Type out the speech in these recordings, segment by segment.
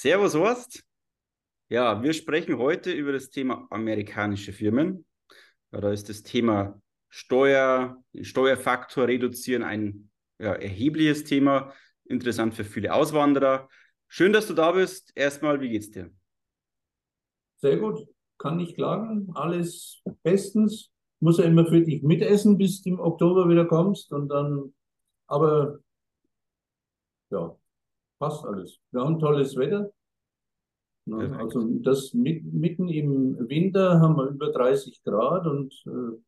Servus Horst. Ja, wir sprechen heute über das Thema amerikanische Firmen. Ja, da ist das Thema Steuer, Steuerfaktor reduzieren ein ja, erhebliches Thema. Interessant für viele Auswanderer. Schön, dass du da bist. Erstmal, wie geht's dir? Sehr gut, kann nicht klagen. Alles bestens. Muss ja immer für dich mitessen, bis du im Oktober wieder kommst. Und dann, aber ja, passt alles. Wir haben tolles Wetter. Ja, also das mit, mitten im Winter haben wir über 30 Grad und äh,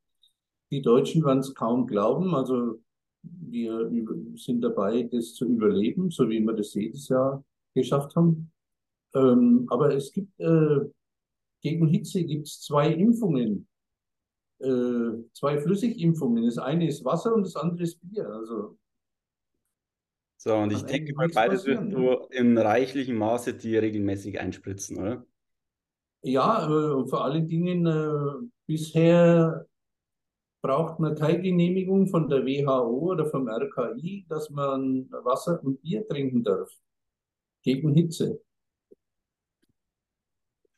die Deutschen werden es kaum glauben. Also wir sind dabei, das zu überleben, so wie wir das jedes Jahr geschafft haben. Ähm, aber es gibt äh, gegen Hitze gibt es zwei Impfungen, äh, zwei Flüssigimpfungen. Das eine ist Wasser und das andere ist Bier. Also so, und ich denke mal, beides wirst du in reichlichem Maße dir regelmäßig einspritzen, oder? Ja, äh, vor allen Dingen äh, bisher braucht man keine Genehmigung von der WHO oder vom RKI, dass man Wasser und Bier trinken darf. Gegen Hitze.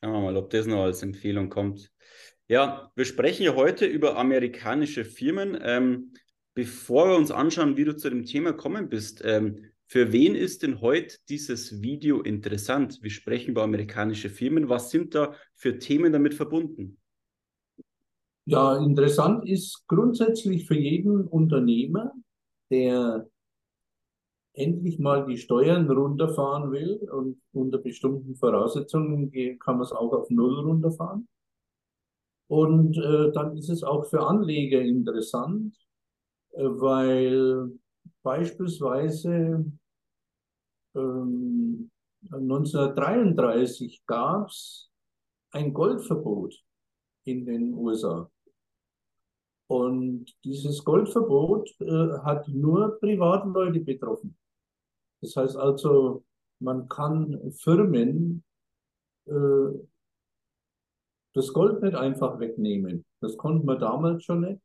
Schauen wir mal, ob das noch als Empfehlung kommt. Ja, wir sprechen ja heute über amerikanische Firmen. Ähm, bevor wir uns anschauen, wie du zu dem Thema kommen bist, ähm, für wen ist denn heute dieses Video interessant? Wir sprechen über amerikanische Firmen. Was sind da für Themen damit verbunden? Ja, interessant ist grundsätzlich für jeden Unternehmer, der endlich mal die Steuern runterfahren will und unter bestimmten Voraussetzungen kann man es auch auf Null runterfahren. Und äh, dann ist es auch für Anleger interessant, weil beispielsweise ähm, 1933 gab es ein Goldverbot in den USA. Und dieses Goldverbot äh, hat nur Privatleute betroffen. Das heißt also, man kann Firmen äh, das Gold nicht einfach wegnehmen. Das konnte man damals schon nicht.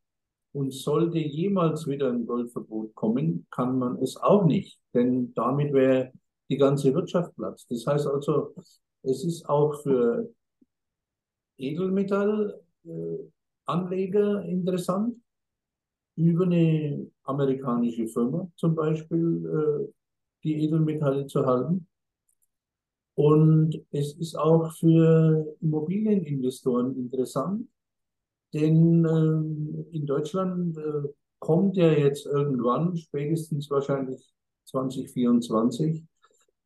Und sollte jemals wieder ein Goldverbot kommen, kann man es auch nicht, denn damit wäre die ganze Wirtschaft platzt. Das heißt also, es ist auch für Edelmetallanleger äh, interessant, über eine amerikanische Firma zum Beispiel äh, die Edelmetalle zu halten. Und es ist auch für Immobilieninvestoren interessant, denn äh, in Deutschland äh, kommt ja jetzt irgendwann, spätestens wahrscheinlich 2024,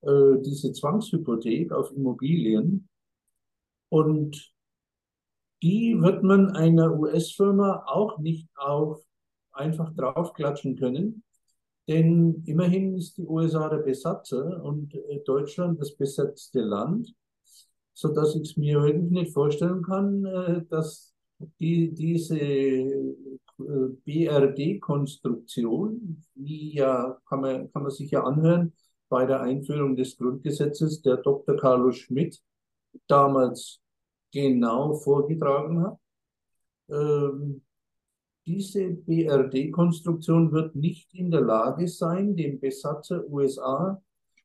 äh, diese Zwangshypothek auf Immobilien. Und die wird man einer US-Firma auch nicht auf einfach draufklatschen können. Denn immerhin ist die USA der Besatzer und äh, Deutschland das besetzte Land, so dass ich es mir wirklich nicht vorstellen kann, äh, dass die, diese äh, BRD-Konstruktion, wie ja, kann man, kann man sich ja anhören, bei der Einführung des Grundgesetzes, der Dr. Carlo Schmidt damals genau vorgetragen hat. Ähm, diese BRD-Konstruktion wird nicht in der Lage sein, den Besatzer USA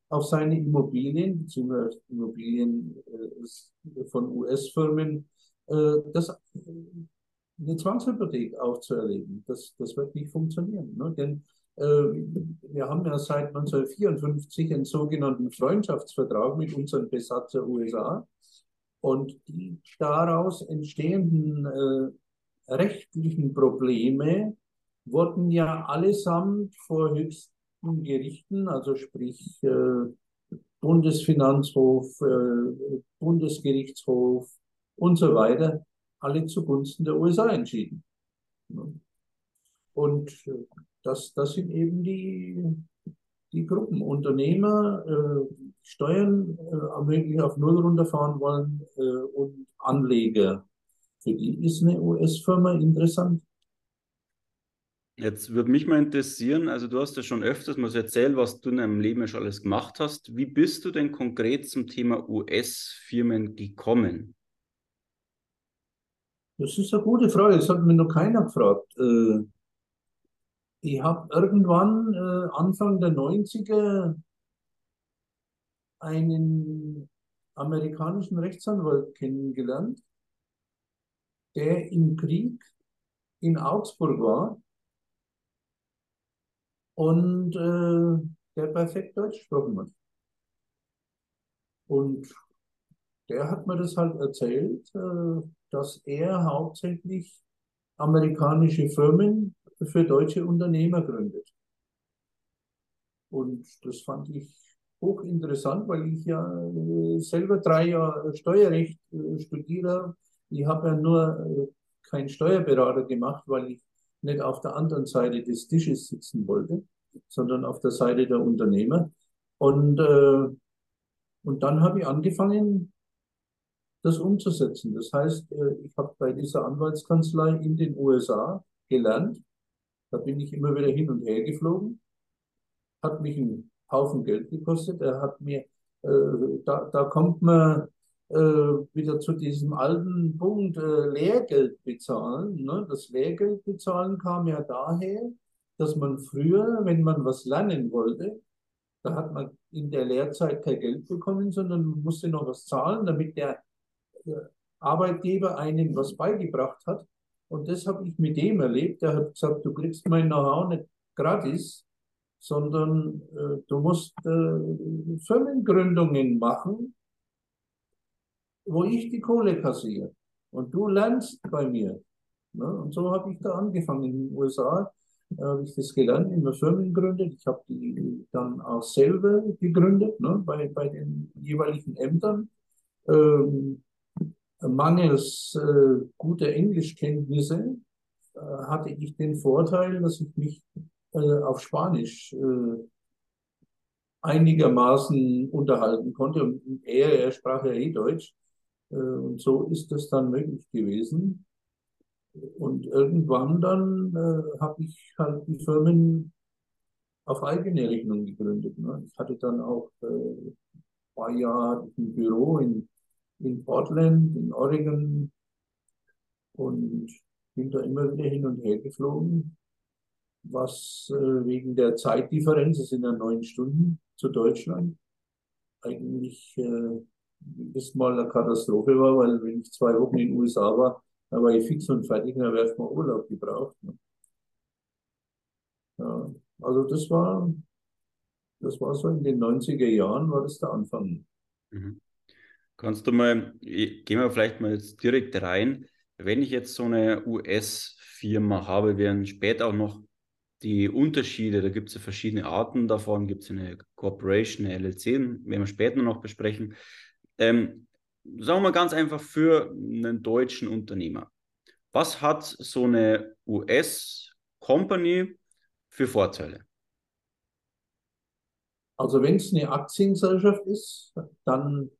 auf seine Immobilien bzw. Immobilien äh, von US-Firmen das, eine Zwangshypothek aufzuerlegen. Das, das wird nicht funktionieren. Ne? Denn äh, wir haben ja seit 1954 einen sogenannten Freundschaftsvertrag mit unseren Besatzer USA. Und die daraus entstehenden äh, rechtlichen Probleme wurden ja allesamt vor höchsten Gerichten, also sprich äh, Bundesfinanzhof, äh, Bundesgerichtshof, und so weiter, alle zugunsten der USA entschieden. Und äh, das, das sind eben die, die Gruppen. Unternehmer, äh, Steuern äh, möglich auf Null runterfahren wollen äh, und Anleger. Für die ist eine US-Firma interessant. Jetzt würde mich mal interessieren, also du hast ja schon öfters mal so erzählt, was du in deinem Leben schon alles gemacht hast. Wie bist du denn konkret zum Thema US-Firmen gekommen? Das ist eine gute Frage, das hat mir noch keiner gefragt. Äh, ich habe irgendwann äh, Anfang der 90er einen amerikanischen Rechtsanwalt kennengelernt, der im Krieg in Augsburg war und äh, der perfekt Deutsch gesprochen hat. Und der hat mir das halt erzählt, äh, dass er hauptsächlich amerikanische Firmen für deutsche Unternehmer gründet. Und das fand ich hochinteressant, weil ich ja äh, selber drei Jahre Steuerrecht äh, studiere. Ich habe ja nur keinen Steuerberater gemacht, weil ich nicht auf der anderen Seite des Tisches sitzen wollte, sondern auf der Seite der Unternehmer. Und, äh, und dann habe ich angefangen, das umzusetzen. Das heißt, äh, ich habe bei dieser Anwaltskanzlei in den USA gelernt. Da bin ich immer wieder hin und her geflogen. Hat mich einen Haufen Geld gekostet. Er hat mir, äh, da, da kommt man äh, wieder zu diesem alten Punkt äh, Lehrgeld bezahlen. Ne? Das Lehrgeld bezahlen kam ja daher, dass man früher, wenn man was lernen wollte, da hat man in der Lehrzeit kein Geld bekommen, sondern man musste noch was zahlen, damit der Arbeitgeber einem was beigebracht hat. Und das habe ich mit dem erlebt. Der hat gesagt, du kriegst mein Know-how nicht gratis, sondern äh, du musst äh, Firmengründungen machen, wo ich die Kohle kassiere. Und du lernst bei mir. Ne? Und so habe ich da angefangen in den USA. Äh, habe ich das gelernt, immer Firmen gegründet. Ich habe die dann auch selber gegründet, ne? bei, bei den jeweiligen Ämtern. Ähm, mangels äh, guter Englischkenntnisse äh, hatte ich den Vorteil, dass ich mich äh, auf Spanisch äh, einigermaßen unterhalten konnte. Und er, er sprach ja eh Deutsch. Äh, und so ist das dann möglich gewesen. Und irgendwann dann äh, habe ich halt die Firmen auf eigene Rechnung gegründet. Ne? Ich hatte dann auch äh, ein paar Jahre ein Büro in in Portland, in Oregon und bin da immer wieder hin und her geflogen, was äh, wegen der Zeitdifferenz, es sind ja neun Stunden zu Deutschland, eigentlich äh, mal eine Katastrophe war, weil wenn ich zwei Wochen in den USA war, da war ich fix und fertig, da wäre ich mal Urlaub gebraucht. Ne? Ja, also das war, das war so in den 90er Jahren, war das der Anfang. Mhm. Kannst du mal, gehen wir vielleicht mal jetzt direkt rein. Wenn ich jetzt so eine US-Firma habe, werden später auch noch die Unterschiede, da gibt es ja verschiedene Arten davon, gibt es eine Corporation, eine LLC, werden wir später noch besprechen. Ähm, sagen wir mal ganz einfach für einen deutschen Unternehmer. Was hat so eine US-Company für Vorteile? Also wenn es eine Aktiengesellschaft ist, dann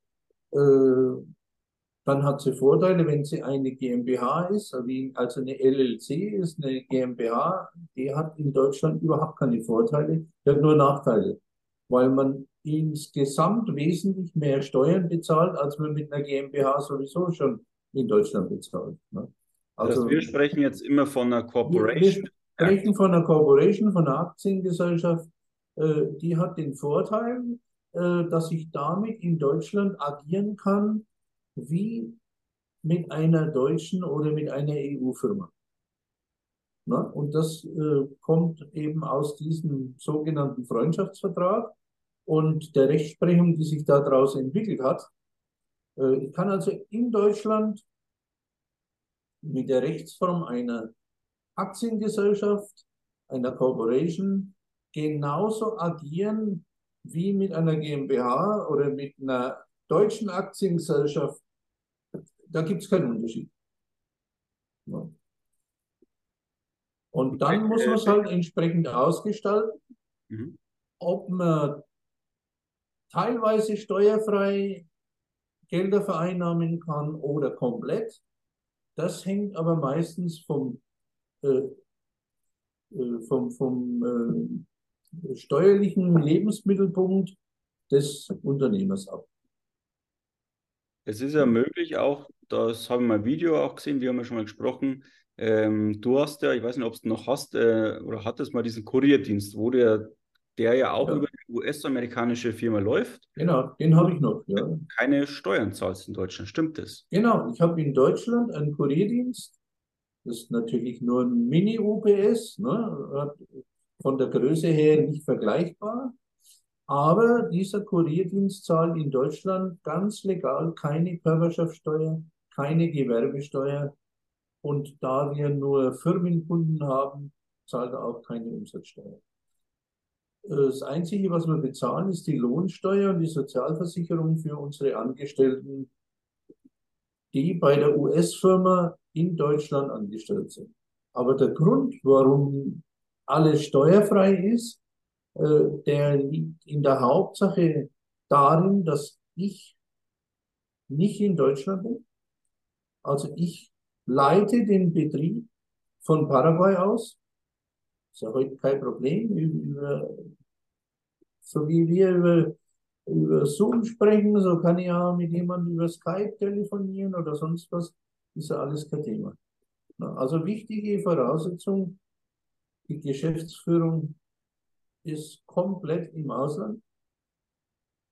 dann hat sie Vorteile, wenn sie eine GmbH ist, also eine LLC ist eine GmbH, die hat in Deutschland überhaupt keine Vorteile, die hat nur Nachteile, weil man insgesamt wesentlich mehr Steuern bezahlt, als man mit einer GmbH sowieso schon in Deutschland bezahlt. Also, also wir sprechen jetzt immer von einer Corporation. Wir sprechen von einer Corporation, von einer Aktiengesellschaft. Äh, die hat den Vorteil, äh, dass ich damit in Deutschland agieren kann wie mit einer deutschen oder mit einer EU-Firma. Und das äh, kommt eben aus diesem sogenannten Freundschaftsvertrag und der Rechtsprechung, die sich daraus entwickelt hat. Äh, ich kann also in Deutschland mit der Rechtsform einer Aktiengesellschaft, einer Corporation, genauso agieren wie mit einer GmbH oder mit einer deutschen Aktiengesellschaft, da gibt es keinen Unterschied. Ja. Und dann muss man es halt entsprechend ausgestalten, mhm. ob man teilweise steuerfrei Gelder vereinnahmen kann oder komplett. Das hängt aber meistens vom, äh, äh vom, vom äh, steuerlichen Lebensmittelpunkt des Unternehmers ab. Es ist ja möglich auch, das haben wir im Video auch gesehen, wir haben ja schon mal gesprochen, ähm, du hast ja, ich weiß nicht, ob du noch hast äh, oder hattest mal diesen Kurierdienst, wo ja der ja auch ja. über eine US-amerikanische Firma läuft. Genau, den habe ich noch. Ja. Keine Steuern zahlst in Deutschland, stimmt das? Genau, ich habe in Deutschland einen Kurierdienst. Das ist natürlich nur ein Mini-UPS, ne? Von der Größe her nicht vergleichbar. Aber dieser Kurierdienst zahlt in Deutschland ganz legal keine Körperschaftssteuer, keine Gewerbesteuer. Und da wir nur Firmenkunden haben, zahlt er auch keine Umsatzsteuer. Das Einzige, was wir bezahlen, ist die Lohnsteuer und die Sozialversicherung für unsere Angestellten, die bei der US-Firma in Deutschland angestellt sind. Aber der Grund, warum alles steuerfrei ist, äh, der liegt in der Hauptsache darin, dass ich nicht in Deutschland bin. Also ich leite den Betrieb von Paraguay aus. Ist ja heute kein Problem. Über, so wie wir über, über Zoom sprechen, so kann ich ja mit jemandem über Skype telefonieren oder sonst was. Ist ja alles kein Thema. Also wichtige Voraussetzung, die Geschäftsführung ist komplett im Ausland.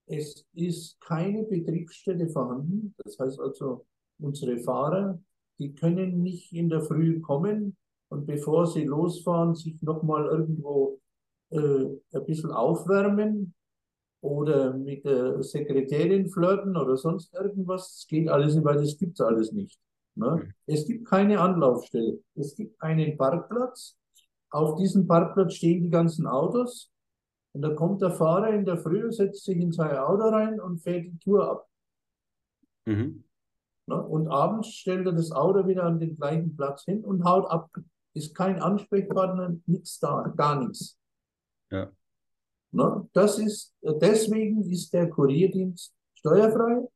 Es ist keine Betriebsstätte vorhanden. Das heißt also, unsere Fahrer, die können nicht in der Früh kommen und bevor sie losfahren, sich nochmal irgendwo äh, ein bisschen aufwärmen oder mit der Sekretärin flirten oder sonst irgendwas. Das geht alles nicht, weil das gibt es alles nicht. Ne? Es gibt keine Anlaufstelle. Es gibt einen Parkplatz auf diesem Parkplatz stehen die ganzen Autos und da kommt der Fahrer in der Früh, setzt sich in sein Auto rein und fährt die Tour ab. Mhm. Und abends stellt er das Auto wieder an den gleichen Platz hin und haut ab. Ist kein Ansprechpartner, nichts da, gar nichts. Ja. Das ist, deswegen ist der Kurierdienst steuerfrei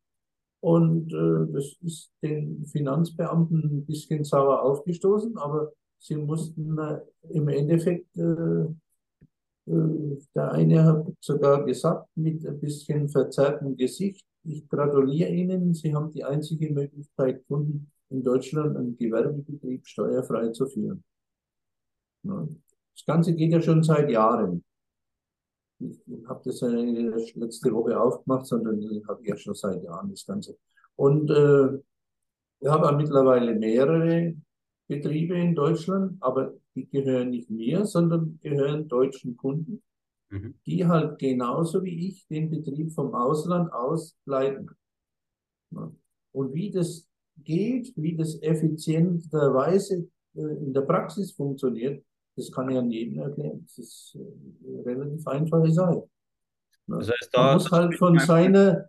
und äh, das ist den Finanzbeamten ein bisschen sauer aufgestoßen, aber sie mussten im Endeffekt, äh, äh, der eine hat sogar gesagt, mit ein bisschen verzerrtem Gesicht, ich gratuliere Ihnen, Sie haben die einzige Möglichkeit gefunden, in Deutschland einen Gewerbebetrieb steuerfrei zu führen. Das Ganze geht ja schon seit Jahren. Ich habe das ja letzte Woche aufgemacht, sondern habe ja schon seit Jahren das Ganze. Und äh, wir haben mittlerweile mehrere Betriebe in Deutschland, aber die gehören nicht mir, sondern gehören deutschen Kunden, mhm. die halt genauso wie ich den Betrieb vom Ausland aus leiten. Und wie das geht, wie das effizienterweise äh, in der Praxis funktioniert, das kann ich an jedem erklären. Das ist eine äh, relativ einfache Sache. Das heißt, da Man muss halt von seiner,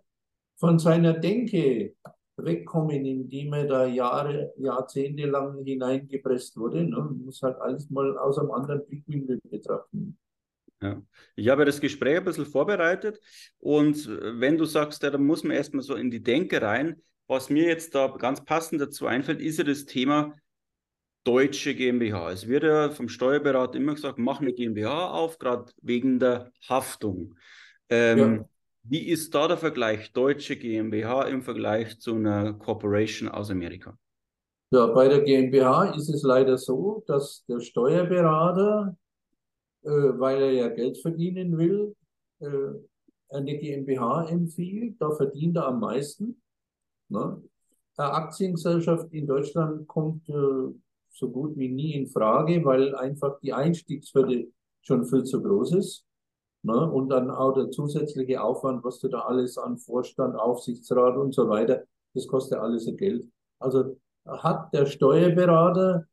von seiner Denke wegkommen, in die man da Jahre, Jahrzehnte lang hineingepresst wurde. Ne? Man muss halt alles mal aus einem anderen Blickwinkel betrachten. Ja. Ich habe das Gespräch ein bisschen vorbereitet und wenn du sagst, ja, da muss man erstmal so in die Denke rein, was mir jetzt da ganz passend dazu einfällt, ist ja das Thema deutsche GmbH. Es wird ja vom Steuerberater immer gesagt, mach eine GmbH auf, gerade wegen der Haftung. Ähm, ja. Wie ist da der Vergleich deutsche GmbH im Vergleich zu einer Corporation aus Amerika? Ja, bei der GmbH ist es leider so, dass der Steuerberater, äh, weil er ja Geld verdienen will, äh, eine GmbH empfiehlt. Da verdient er am meisten. Ne? Eine Aktiengesellschaft in Deutschland kommt äh, so gut wie nie in Frage, weil einfach die Einstiegshürde schon viel zu groß ist. Ne? Und dann auch der zusätzliche Aufwand, was du da alles an Vorstand, Aufsichtsrat und so weiter, das kostet alles Geld. Also hat der Steuerberater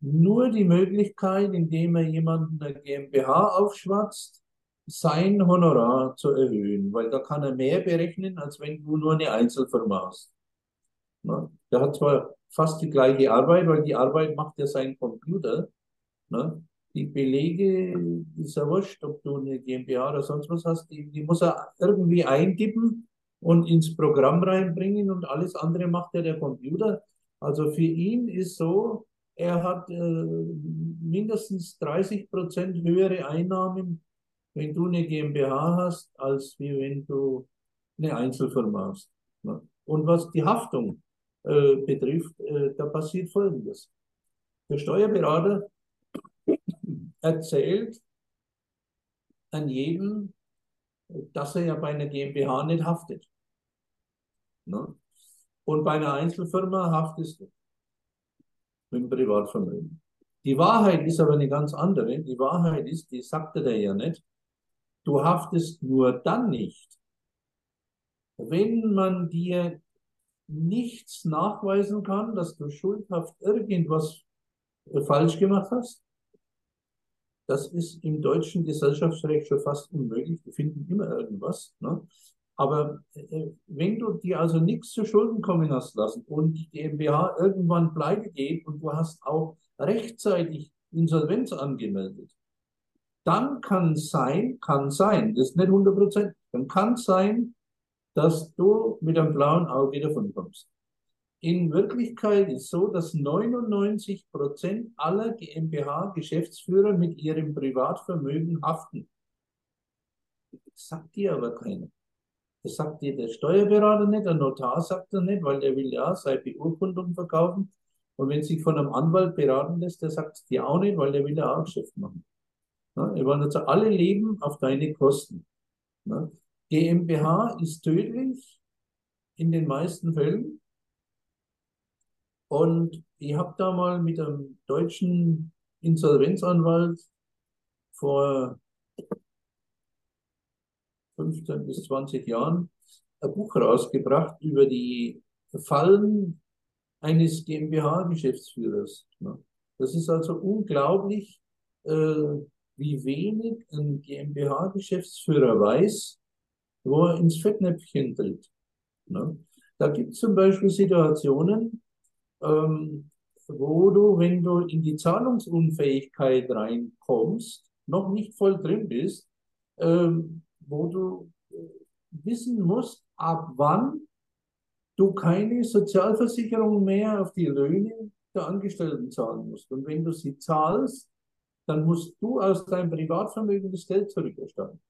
nur die Möglichkeit, indem er jemanden eine GmbH aufschwatzt, sein Honorar zu erhöhen, weil da kann er mehr berechnen, als wenn du nur eine Einzelfirma hast. Ne? Der hat zwar fast die gleiche Arbeit, weil die Arbeit macht ja sein Computer. Ne? Die Belege, ist ja wurscht, ob du eine GmbH oder sonst was hast, die, die muss er irgendwie eintippen und ins Programm reinbringen und alles andere macht ja der Computer. Also für ihn ist so, er hat äh, mindestens 30 Prozent höhere Einnahmen, wenn du eine GmbH hast, als wie wenn du eine Einzelfirma hast. Ne? Und was die Haftung äh, betrifft, äh, da passiert Folgendes. Der Steuerberater erzählt an jedem, dass er ja bei einer GmbH nicht haftet. Ne? Und bei einer Einzelfirma haftest du mit dem Privatvermögen. Die Wahrheit ist aber eine ganz andere. Die Wahrheit ist, die sagte der ja nicht, du haftest nur dann nicht, wenn man dir nichts nachweisen kann, dass du schuldhaft irgendwas falsch gemacht hast. Das ist im deutschen Gesellschaftsrecht schon fast unmöglich. Wir finden immer irgendwas. Ne? Aber äh, wenn du dir also nichts zu Schulden kommen hast lassen und die GmbH irgendwann pleite geht und du hast auch rechtzeitig Insolvenz angemeldet, dann kann sein, kann sein, das ist nicht 100 Prozent, dann kann sein, dass du mit einem blauen Auge davon kommst. In Wirklichkeit ist so, dass 99 Prozent aller GmbH-Geschäftsführer mit ihrem Privatvermögen haften. Das sagt dir aber keiner. Das sagt dir der Steuerberater nicht, der Notar sagt er nicht, weil der will ja seine Beurkundung verkaufen. Und wenn sich von einem Anwalt beraten lässt, der sagt es dir auch nicht, weil der will ja auch Geschäft machen. Ja, wir wollen also alle leben auf deine Kosten. Ja. GmbH ist tödlich in den meisten Fällen. Und ich habe da mal mit einem deutschen Insolvenzanwalt vor 15 bis 20 Jahren ein Buch rausgebracht über die Fallen eines GmbH-Geschäftsführers. Das ist also unglaublich, äh, wie wenig ein GmbH-Geschäftsführer weiß, wo er ins Fettnäpfchen tritt. Da gibt es zum Beispiel Situationen, ähm, wo du, wenn du in die Zahlungsunfähigkeit reinkommst, noch nicht voll drin bist, ähm, wo du äh, wissen musst, ab wann du keine Sozialversicherung mehr auf die Löhne der Angestellten zahlen musst. Und wenn du sie zahlst, dann musst du aus deinem Privatvermögen das Geld zurückerstatten.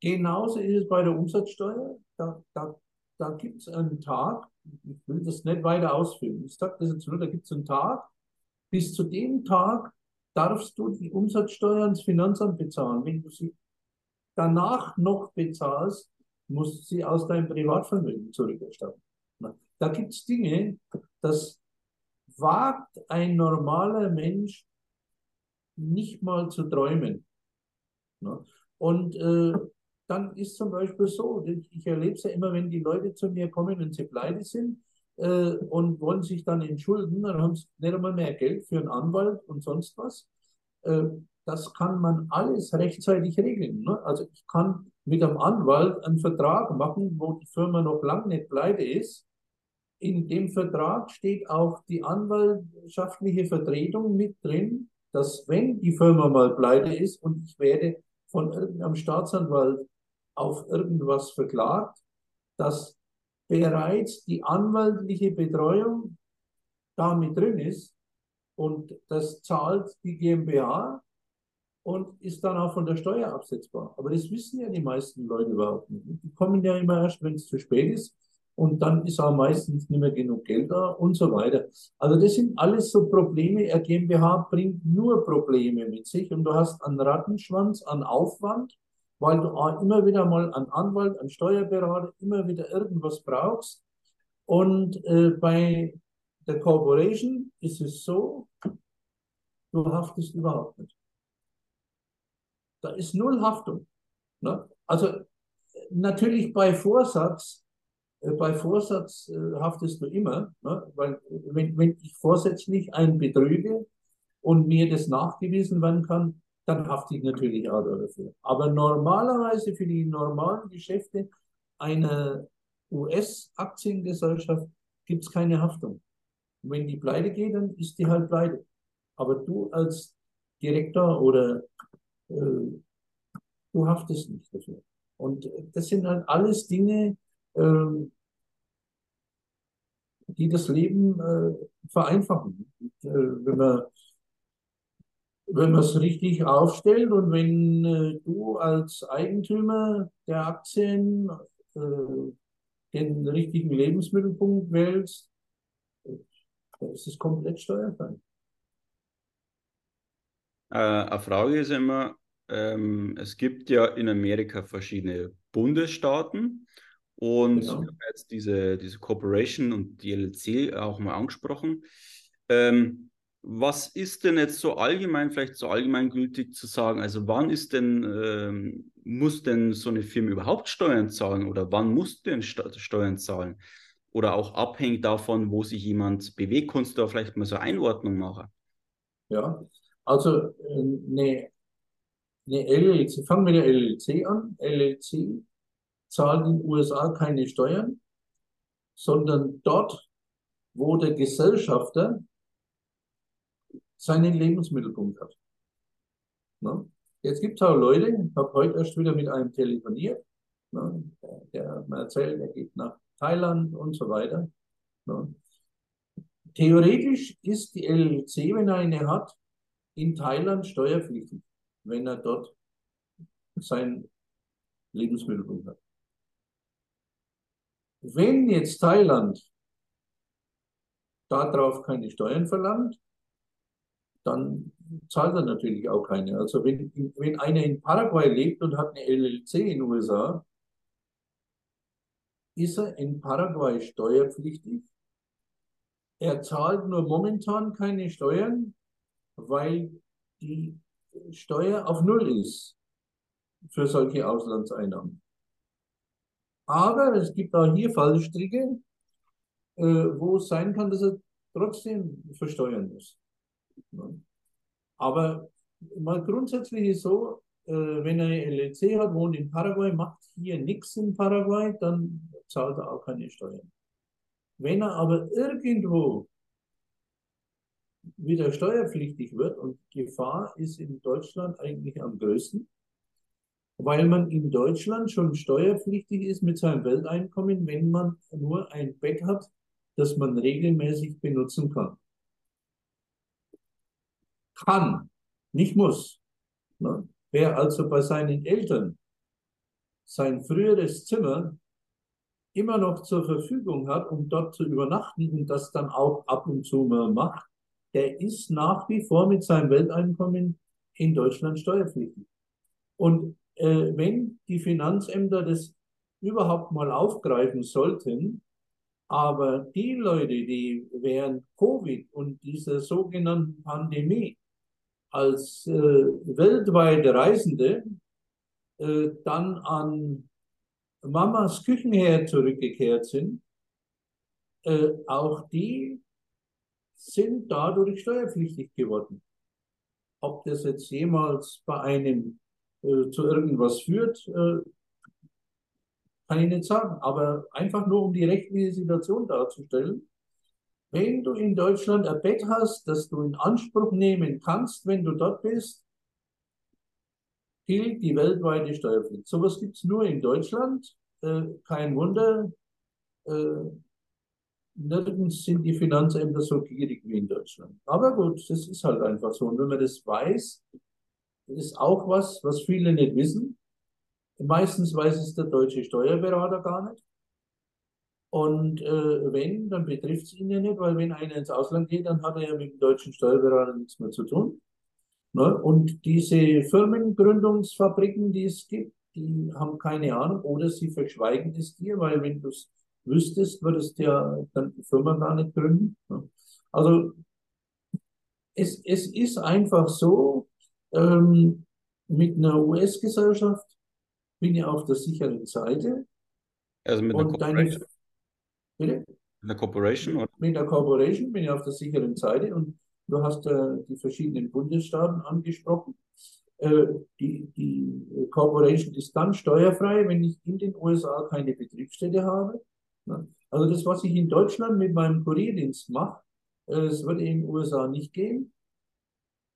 Genauso ist es bei der Umsatzsteuer. Da, da, da gibt es einen Tag, ich will das nicht weiter ausführen, ich sage das jetzt nur, da gibt es einen Tag, bis zu dem Tag darfst du die Umsatzsteuer ins Finanzamt bezahlen. Wenn du sie danach noch bezahlst, musst du sie aus deinem Privatvermögen zurückerstatten. Da gibt es Dinge, das wagt ein normaler Mensch nicht mal zu träumen. Und äh, dann ist zum Beispiel so, ich erlebe es ja immer, wenn die Leute zu mir kommen und sie pleite sind äh, und wollen sich dann entschulden, dann haben sie nicht einmal mehr Geld für einen Anwalt und sonst was. Äh, das kann man alles rechtzeitig regeln. Ne? Also ich kann mit einem Anwalt einen Vertrag machen, wo die Firma noch lange nicht pleite ist. In dem Vertrag steht auch die anwaltschaftliche Vertretung mit drin, dass wenn die Firma mal pleite ist und ich werde von irgendeinem Staatsanwalt auf irgendwas verklagt, dass bereits die anwaltliche Betreuung damit drin ist und das zahlt die GmbH und ist dann auch von der Steuer absetzbar. Aber das wissen ja die meisten Leute überhaupt nicht. Die kommen ja immer erst, wenn es zu spät ist und dann ist auch meistens nicht mehr genug Geld da und so weiter. Also das sind alles so Probleme. Er GmbH bringt nur Probleme mit sich und du hast einen Rattenschwanz an Aufwand weil du immer wieder mal einen Anwalt, einen Steuerberater, immer wieder irgendwas brauchst. Und äh, bei der Corporation ist es so, du haftest überhaupt nicht. Da ist null Haftung. Ne? Also natürlich bei Vorsatz, äh, bei Vorsatz äh, haftest du immer, ne? weil wenn, wenn ich vorsätzlich einen betrüge und mir das nachgewiesen werden kann, dann hafte ich natürlich auch dafür. Aber normalerweise für die normalen Geschäfte einer US-Aktiengesellschaft gibt es keine Haftung. Und wenn die pleite geht, dann ist die halt pleite. Aber du als Direktor oder äh, du haftest nicht dafür. Und das sind halt alles Dinge, äh, die das Leben äh, vereinfachen. Und, äh, wenn man wenn man es richtig aufstellt und wenn äh, du als Eigentümer der Aktien äh, den richtigen Lebensmittelpunkt wählst, dann ist es komplett steuerfrei. Äh, eine Frage ist immer, ähm, es gibt ja in Amerika verschiedene Bundesstaaten und Genau. wir haben jetzt diese, diese Corporation und die LLC auch mal angesprochen. Ähm, was ist denn jetzt so allgemein, vielleicht so allgemeingültig zu sagen? Also wann ist denn, ähm, muss denn so eine Firma überhaupt Steuern zahlen oder wann muss denn Steuern zahlen? Oder auch abhängig davon, wo sich jemand bewegt, kannst du da vielleicht mal so eine Einordnung machen? Ja, also äh, eine, eine LLC, fangen wir mit der LLC an. LLC zahlt in den USA keine Steuern, sondern dort, wo der Gesellschafter seinen Lebensmittelpunkt hat. Ne? Jetzt gibt es auch Leute, ich habe heute erst wieder mit einem telefoniert, ne? der, mir erzählt, er geht nach Thailand und so weiter. Ne? Theoretisch ist die LLC, wenn er eine hat, in Thailand steuerpflichtig, wenn er dort seinen Lebensmittelpunkt hat. Wenn jetzt Thailand darauf keine Steuern verlangt, dann zahlt er natürlich auch keine. Also wenn, wenn einer in Paraguay lebt und hat eine LLC in den USA, ist er in Paraguay steuerpflichtig. Er zahlt nur momentan keine Steuern, weil die Steuer auf Null ist für solche Auslandseinnahmen. Aber es gibt auch hier Fallstricke, äh, wo es sein kann, dass er trotzdem versteuern muss. Aber mal grundsätzlich ist so, äh, wenn er eine LLC hat, wohnt in Paraguay, macht hier nichts in Paraguay, dann zahlt er auch keine Steuern. Wenn er aber irgendwo wieder steuerpflichtig wird und Gefahr ist in Deutschland eigentlich am größten, weil man in Deutschland schon steuerpflichtig ist mit seinem Welteinkommen, wenn man nur ein Bett hat, das man regelmäßig benutzen kann. Kann, nicht muss. Ne? Wer also bei seinen Eltern sein früheres Zimmer immer noch zur Verfügung hat, um dort zu übernachten und das dann auch ab und zu mal macht, der ist nach wie vor mit seinem Welteinkommen in Deutschland steuerpflichtig. Und äh, wenn die Finanzämter das überhaupt mal aufgreifen sollten, aber die Leute, die während Covid und dieser sogenannten Pandemie als äh, weltweite Reisende äh, dann an Mamas Küchenherd zurückgekehrt sind, äh, auch die sind dadurch steuerpflichtig geworden. Ob das jetzt jemals bei einem äh, zu irgendwas führt, äh, kann ich nicht sagen. Aber einfach nur, um die rechtliche Situation darzustellen. Wenn du in Deutschland ein Bett hast, das du in Anspruch nehmen kannst, wenn du dort bist, gilt die weltweite Steuerpflicht. Sowas gibt es nur in Deutschland. Äh, kein Wunder. Äh, nirgends sind die Finanzämter so gierig wie in Deutschland. Aber gut, das ist halt einfach so. Und wenn man das weiß, ist auch was, was viele nicht wissen. Meistens weiß es der deutsche Steuerberater gar nicht. Und äh, wenn, dann betrifft es ihn ja nicht, weil wenn einer ins Ausland geht, dann hat er ja mit dem deutschen Steuerberater nichts mehr zu tun. Ne? Und diese Firmengründungsfabriken, die es gibt, die haben keine Ahnung oder sie verschweigen es dir, weil wenn du es wüsstest, würdest du ja dann die Firma gar nicht gründen. Ne? Also es, es ist einfach so, ähm, mit einer US-Gesellschaft bin ich auf der sicheren Seite. Also mit einer Corporation, bitte? mit einer Corporation oder? Mit der Corporation bin ich auf der sicheren Seite und du hast äh, die verschiedenen Bundesstaaten angesprochen. Äh, die, die Corporation ist dann steuerfrei, wenn ich in den USA keine Betriebsstätte habe. Also das, was ich in Deutschland mit meinem Kurierdienst mache, äh, das würde in den USA nicht gehen.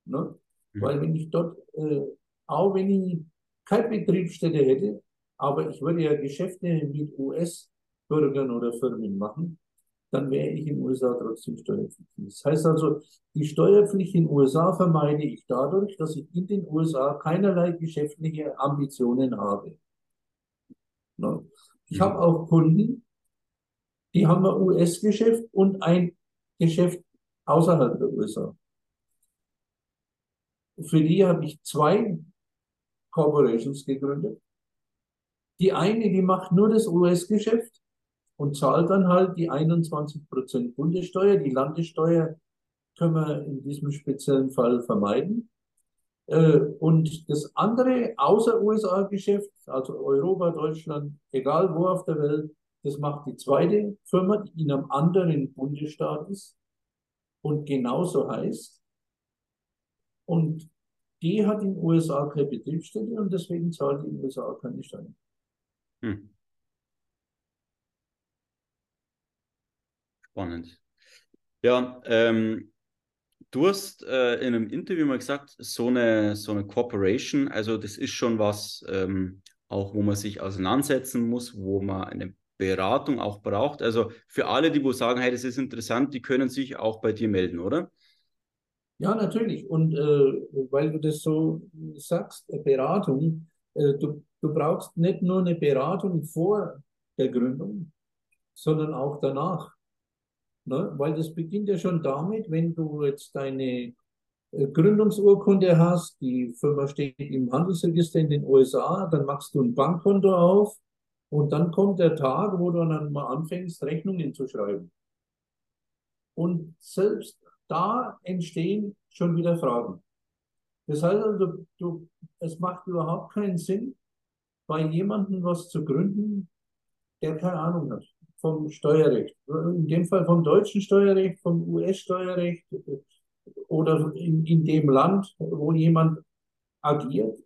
Ne? Mhm. Weil wenn ich dort, äh, auch wenn ich keine Betriebsstätte hätte, aber ich würde ja Geschäfte mit US-Bürgern oder Firmen machen, dann wäre ich in den USA trotzdem steuerpflichtig. Das heißt also, die Steuerpflicht in den USA vermeide ich dadurch, dass ich in den USA keinerlei geschäftliche Ambitionen habe. Ich habe auch Kunden, die haben ein US-Geschäft und ein Geschäft außerhalb der USA. Für die habe ich zwei Corporations gegründet. Die eine, die macht nur das US-Geschäft und zahlt dann halt die 21% Bundessteuer. Die Landessteuer können wir in diesem speziellen Fall vermeiden. Äh, und das andere außer USA-Geschäft, also Europa, Deutschland, egal wo auf der Welt, das macht die zweite Firma, die in einem anderen Bundesstaat ist und genauso heißt. Und die hat in den USA keine Betriebsstätte und deswegen zahlt die in den USA keine Steuern. Hm. Spannend. Ja, ähm, du hast äh, in einem Interview mal gesagt, so eine, so eine Corporation, also das ist schon was, ähm, auch wo man sich auseinandersetzen muss, wo man eine Beratung auch braucht. Also für alle, die wo sagen, hey, das ist interessant, die können sich auch bei dir melden, oder? Ja, natürlich. Und äh, weil du das so sagst, Beratung, äh, du, du brauchst nicht nur eine Beratung vor der Gründung, sondern auch danach. Ne? Weil das beginnt ja schon damit, wenn du jetzt deine äh, Gründungsurkunde hast, die Firma steht im Handelsregister in den USA, dann machst du ein Bankkonto auf und dann kommt der Tag, wo du dann mal anfängst, Rechnungen zu schreiben. Und selbst da entstehen schon wieder Fragen. Das heißt also, du, es macht überhaupt keinen Sinn, bei jemandem was zu gründen, der keine Ahnung hat vom Steuerrecht. In dem Fall vom deutschen Steuerrecht, vom US-Steuerrecht oder in, in dem Land, wo jemand agiert.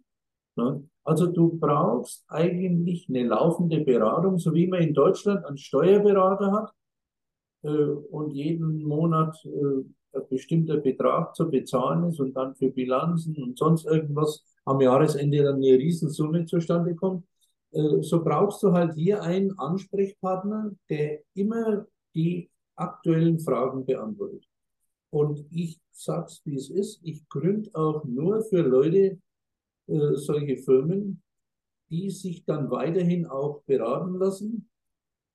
Ne? Also du brauchst eigentlich eine laufende Beratung, so wie man in Deutschland einen Steuerberater hat äh, und jeden Monat äh, ein bestimmter Betrag zu bezahlen ist und dann für Bilanzen und sonst irgendwas am Jahresende dann eine Riesensumme zustande kommt, äh, so brauchst du halt hier einen Ansprechpartner, der immer die aktuellen Fragen beantwortet. Und ich sag's, wie es ist, ich gründe auch nur für Leute äh, solche Firmen, die sich dann weiterhin auch beraten lassen,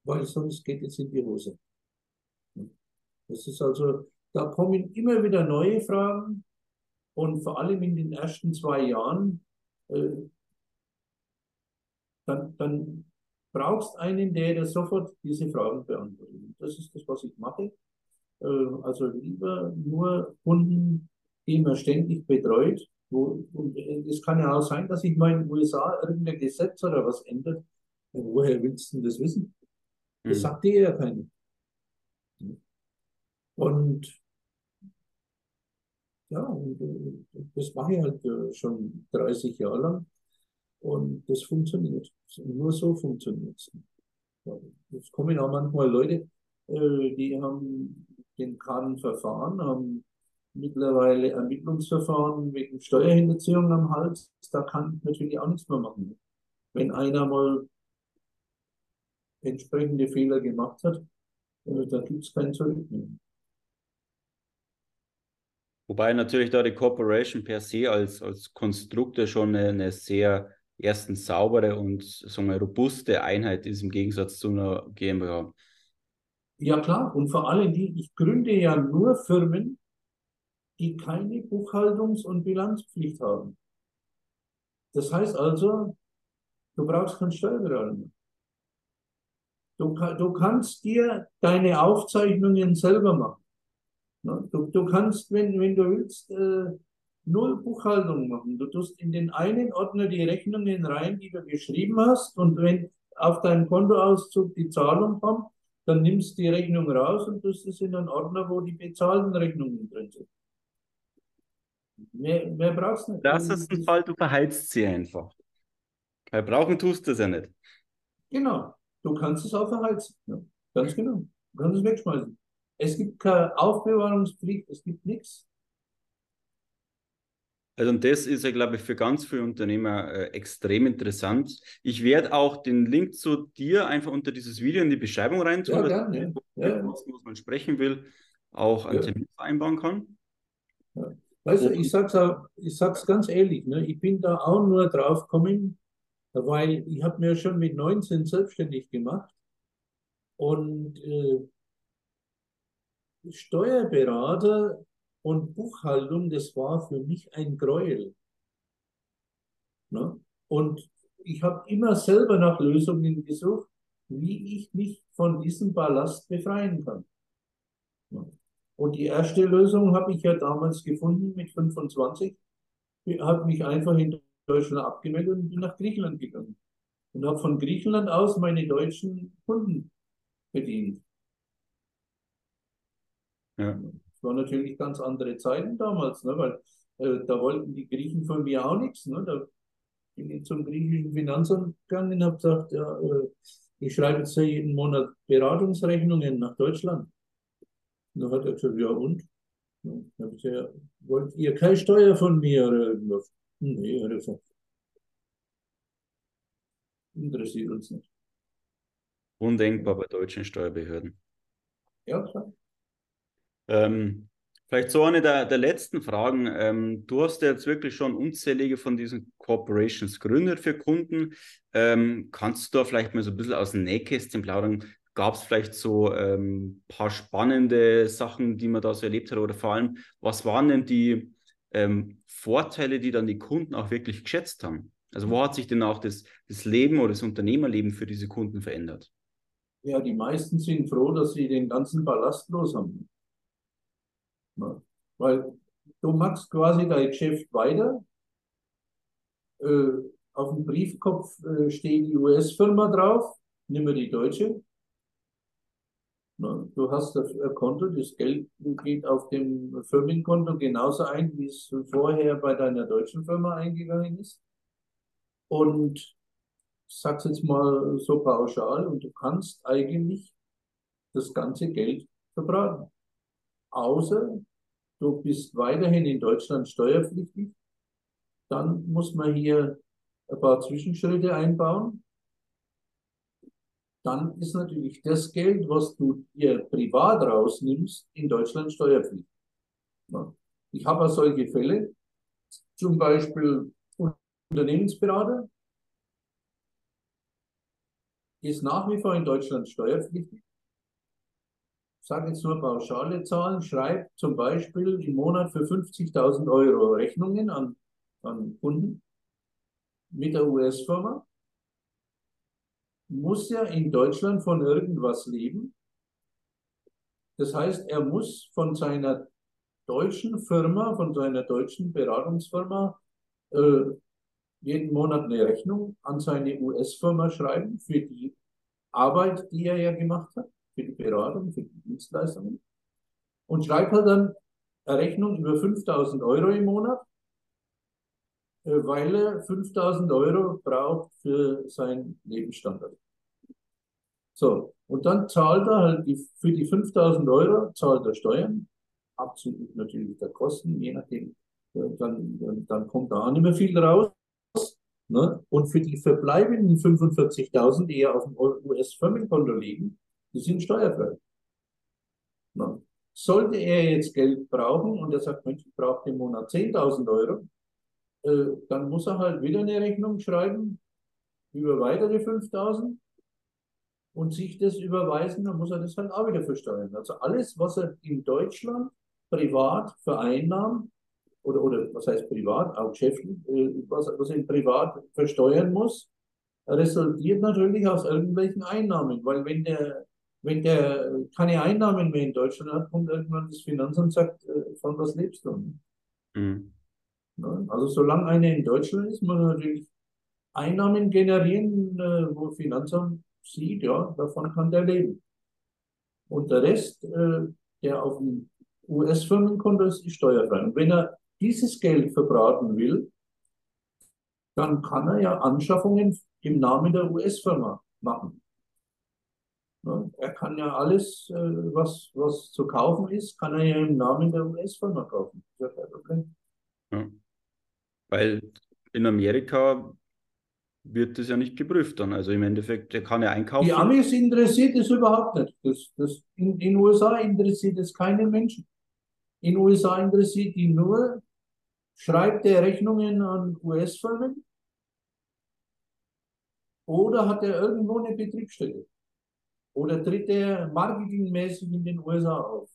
weil sonst geht es in die Hose. Das ist also, da kommen immer wieder neue Fragen und vor allem in den ersten zwei Jahren äh, dann, dann brauchst einen, der dir sofort diese Fragen beantwortet. Das ist das, was ich mache. Äh, also lieber nur Kunden, die man ständig betreut. Wo, und es kann ja auch sein, dass sich mal in den USA irgendein Gesetz oder was ändert. Woher willst du denn das wissen? Das mhm. sagt dir ja keiner. Und ja, und äh, das mache ich halt äh, schon 30 Jahre lang. Und das funktioniert. Nur so funktioniert es. Es kommen auch manchmal Leute, äh, die haben den Kahn-Verfahren, haben mittlerweile Ermittlungsverfahren wegen Steuerhinterziehung am Hals. Da kann ich natürlich auch nichts mehr machen. Wenn einer mal entsprechende Fehler gemacht hat, äh, da gibt es kein Zurück mehr. Wobei natürlich da die Corporation per se als, als Konstrukt schon eine, eine sehr erstens saubere und so eine robuste Einheit ist im Gegensatz zu einer GmbH. Ja klar, und vor allem die, ich gründe ja nur Firmen, die keine Buchhaltungs- und Bilanzpflicht haben. Das heißt also, du brauchst keinen Steuerberater mehr. Du, du kannst dir deine Aufzeichnungen selber machen. Ne? Du, du kannst, wenn, wenn du willst, äh, null Buchhaltung machen. Du tust in den einen Ordner die Rechnungen rein, die du geschrieben hast, und wenn auf deinem Kontoauszug die Zahlung kommt, dann nimmst du die Rechnung raus und tust es in einen Ordner, wo die bezahlten Rechnungen drin sind. Mehr, mehr brauchst du nicht. Das ist ein Fall, du verheizt sie einfach. Weil brauchen tust du es ja nicht. Genau. Du kannst es auch verheizen. Ja. Ganz genau. Du kannst es wegschmeißen. Es gibt keine Aufbewahrungspflicht, es gibt nichts. Also und das ist ja, glaube ich, für ganz viele Unternehmer äh, extrem interessant. Ich werde auch den Link zu dir einfach unter dieses Video in die Beschreibung rein tun, ja, gerne. Ja. was man sprechen will, auch einen ja. Termin vereinbaren kann. Ja. Weißt du, ich sag's auch, ich sag's ganz ehrlich, ne, ich bin da auch nur drauf gekommen, weil ich habe mir schon mit 19 selbstständig gemacht und äh, Steuerberater und Buchhaltung, das war für mich ein Gräuel. Ne? Und ich habe immer selber nach Lösungen gesucht, wie ich mich von diesem Ballast befreien kann. Und die erste Lösung habe ich ja damals gefunden mit 25. Ich habe mich einfach in Deutschland abgemeldet und bin nach Griechenland gegangen. Und habe von Griechenland aus meine deutschen Kunden bedient. Ja. Das waren natürlich ganz andere Zeiten damals, ne, weil äh, da wollten die Griechen von mir auch nichts. Ne, da bin ich zum griechischen Finanzamt gegangen und habe gesagt, ja, äh, ich schreibe jetzt jeden Monat Beratungsrechnungen nach Deutschland. Und dann hat er gesagt, ja und? Dann habe ich gesagt, wollt ihr keine Steuer von mir oder irgendwas? Nee, hat er gesagt. Interessiert uns nicht. Undenkbar bei deutschen Steuerbehörden. Ja, klar. Ähm, vielleicht so eine der, der letzten Fragen. Ähm, du hast ja jetzt wirklich schon unzählige von diesen Corporations gegründet für Kunden. Ähm, kannst du da vielleicht mal so ein bisschen aus dem Nähkästchen plaudern? Gab es vielleicht so ein ähm, paar spannende Sachen, die man da so erlebt hat? Oder vor allem, was waren denn die ähm, Vorteile, die dann die Kunden auch wirklich geschätzt haben? Also wo hat sich denn auch das, das Leben oder das Unternehmerleben für diese Kunden verändert? Ja, die meisten sind froh, dass sie den ganzen Ballast los haben. Weil du machst quasi dein Geschäft weiter. Äh, auf dem Briefkopf äh, steht die US-Firma drauf, nimm mir die deutsche. Na, du hast ein Konto, das Geld geht auf dem Firmenkonto genauso ein, wie es vorher bei deiner deutschen Firma eingegangen ist. Und sag's jetzt mal so pauschal, und du kannst eigentlich das ganze Geld verbraten. Außer du bist weiterhin in Deutschland steuerpflichtig, dann muss man hier ein paar Zwischenschritte einbauen. Dann ist natürlich das Geld, was du dir privat rausnimmst, in Deutschland steuerpflichtig. Ich habe solche Fälle, zum Beispiel Unternehmensberater ist nach wie vor in Deutschland steuerpflichtig. Sage jetzt nur pauschale Zahlen, schreibt zum Beispiel im Monat für 50.000 Euro Rechnungen an, an Kunden mit der US-Firma, muss ja in Deutschland von irgendwas leben. Das heißt, er muss von seiner deutschen Firma, von seiner deutschen Beratungsfirma äh, jeden Monat eine Rechnung an seine US-Firma schreiben für die Arbeit, die er ja gemacht hat, für die Beratung, für die Dienstleistungen. Und schreibt halt dann eine Rechnung über 5000 Euro im Monat, äh, weil er 5000 Euro braucht für seinen Lebensstandard. So, und dann zahlt er halt die, für die 5000 Euro, zahlt er Steuern, abzüglich natürlich der Kosten, je nachdem, äh, dann, dann, dann kommt da auch nicht mehr viel raus. Ne? Und für die verbleibenden 45.000, die ja auf dem US-Firmenkonto liegen, die sind steuerfrei. Ne? Sollte er jetzt Geld brauchen und er sagt, Mensch, ich brauche im Monat 10.000 Euro, äh, dann muss er halt wieder eine Rechnung schreiben über weitere 5.000 und sich das überweisen, dann muss er das halt auch wieder versteuern. Also alles, was er in Deutschland privat vereinnahmt, oder, oder was heißt privat, auch geschäftlich, äh, was, was er privat versteuern muss, resultiert natürlich aus irgendwelchen Einnahmen, weil wenn der, wenn der keine Einnahmen mehr in Deutschland hat, kommt irgendwann das Finanzamt und sagt, äh, von was lebst du? Mhm. Also solange einer in Deutschland ist, muss er natürlich Einnahmen generieren, äh, wo Finanzamt sieht, ja, davon kann der leben. Und der Rest, der auf dem US-Firmenkonto ist, ist steuerfrei. Und wenn er dieses Geld verbraten will, dann kann er ja Anschaffungen im Namen der US-Firma machen. Er kann ja alles, äh, was, was zu kaufen ist, kann er ja im Namen der US-Firma kaufen. Das ist ja kein Problem. Ja. Weil in Amerika wird das ja nicht geprüft dann. Also im Endeffekt, der kann ja einkaufen. Die Amis interessiert es überhaupt nicht. Das, das, in den USA interessiert es keine Menschen. In den USA interessiert die nur, schreibt er Rechnungen an US-Firmen oder hat er irgendwo eine Betriebsstätte? Oder tritt er marketingmäßig in den USA auf?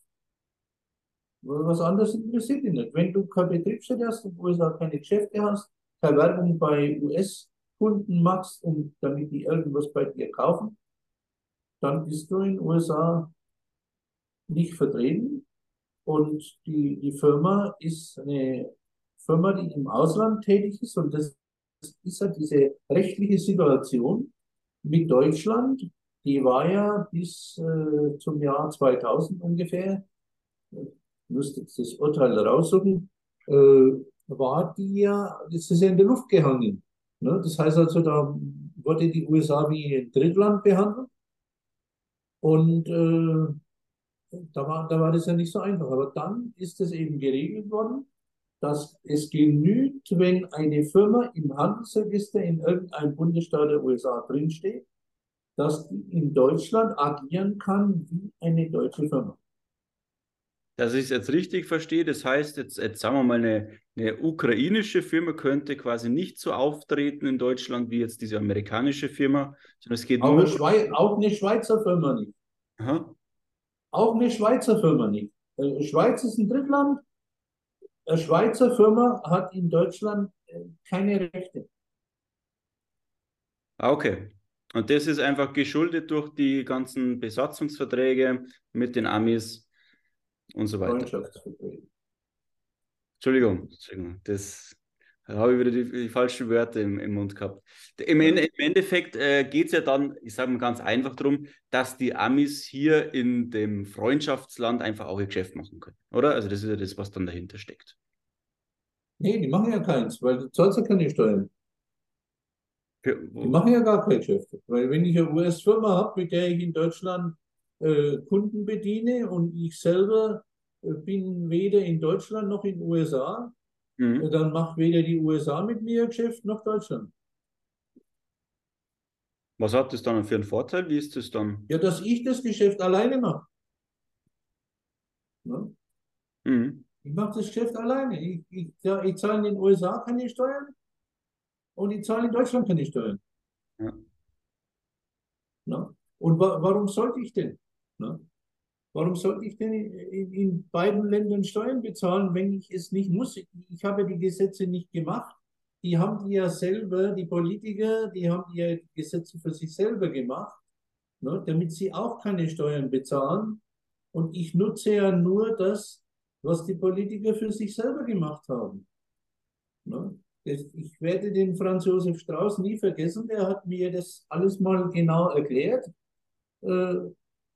Was anderes interessiert ihn nicht. Wenn du keine Betriebsstätte hast, in den USA keine Geschäfte hast, keine Werbung bei US Kunden machst, um, damit die irgendwas bei dir kaufen, dann bist du in den USA nicht vertreten. Und die, die Firma ist eine Firma, die im Ausland tätig ist. Und das ist ja diese rechtliche Situation mit Deutschland. Die war ja bis äh, zum Jahr 2000 ungefähr, ich müsste jetzt das Urteil raussuchen, äh, war die ja, das ist ja in der Luft gehangen. Ne? Das heißt also, da wurde die USA wie ein Drittland behandelt. Und äh, da, war, da war das ja nicht so einfach. Aber dann ist es eben geregelt worden, dass es genügt, wenn eine Firma im Handelsregister in irgendeinem Bundesstaat der USA drinsteht, dass die in Deutschland agieren kann wie eine deutsche Firma. Dass ich es jetzt richtig verstehe, das heißt, jetzt, jetzt sagen wir mal, eine, eine ukrainische Firma könnte quasi nicht so auftreten in Deutschland wie jetzt diese amerikanische Firma, sondern es geht auch nur. Eine auch eine Schweizer Firma nicht. Aha. Auch eine Schweizer Firma nicht. Äh, Schweiz ist ein Drittland. Eine Schweizer Firma hat in Deutschland äh, keine Rechte. Ah, okay. Und das ist einfach geschuldet durch die ganzen Besatzungsverträge mit den Amis und so weiter. Entschuldigung, Entschuldigung, das habe ich wieder die, die falschen Wörter im, im, Mund gehabt. Im, im Endeffekt äh, geht es ja dann, ich sage mal ganz einfach darum, dass die Amis hier in dem Freundschaftsland einfach auch ihr Geschäft machen können, oder? Also das ist ja das, was dann dahinter steckt. Nee, die machen ja keins, weil du zahlst ja keine Steuern. Die machen ja gar keine Geschäfte. Weil wenn ich eine US-Firma habe, mit der ich in Deutschland äh, Kunden bediene und ich selber äh, bin weder in Deutschland noch in den USA, mhm. äh, dann macht weder die USA mit mir Geschäft noch Deutschland. Was hat das dann für einen Vorteil? Wie ist das dann? Ja, dass ich das Geschäft alleine mache. Ja? Mhm. Ich mache das Geschäft alleine. Ich, ich, ja, ich zahle in den USA keine Steuern und ich zahle in Deutschland keine Steuern. Ja. Ja? Und wa warum sollte ich denn? Ne? Warum sollte ich denn in, in, beiden Ländern Steuern bezahlen, wenn ich es nicht muss? Ich habe die Gesetze nicht gemacht. Die haben die ja selber, die Politiker, die haben ja die Gesetze für sich selber gemacht, ne, damit sie auch keine Steuern bezahlen. Und ich nutze ja nur das, was die Politiker für sich selber gemacht haben. Ne? Ich werde den Franz Josef Strauß nie vergessen, der hat mir das alles mal genau erklärt. Äh,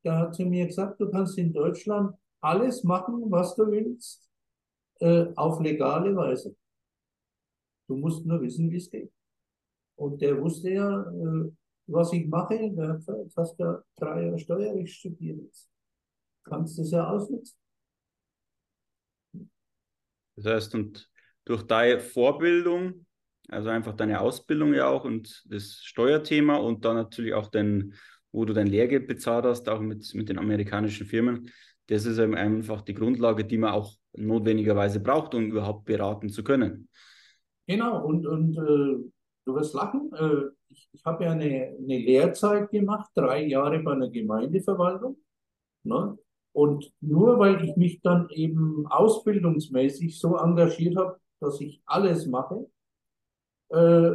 da hat sie mir gesagt, du kannst in Deutschland alles machen, was du willst, äh, auf legale Weise. Du musst nur wissen, wie es geht. Und der wusste ja, äh, was ich mache. Der hat ja drei Jahre Steuerrecht studiert. Kannst das ja ausnutzen. Das heißt, und durch deine Vorbildung, also einfach deine Ausbildung ja auch und das Steuerthema und dann natürlich auch dein wo du dein Lehrgeld bezahlt hast, auch mit, mit den amerikanischen Firmen. Das ist einfach die Grundlage, die man auch notwendigerweise braucht, um überhaupt beraten zu können. Genau, und, und äh, du wirst lachen. Äh, ich, ich habe ja eine, eine Lehrzeit gemacht, drei Jahre bei einer Gemeindeverwaltung. Ne? Und nur weil ich mich dann eben ausbildungsmäßig so engagiert habe, dass ich alles mache, äh,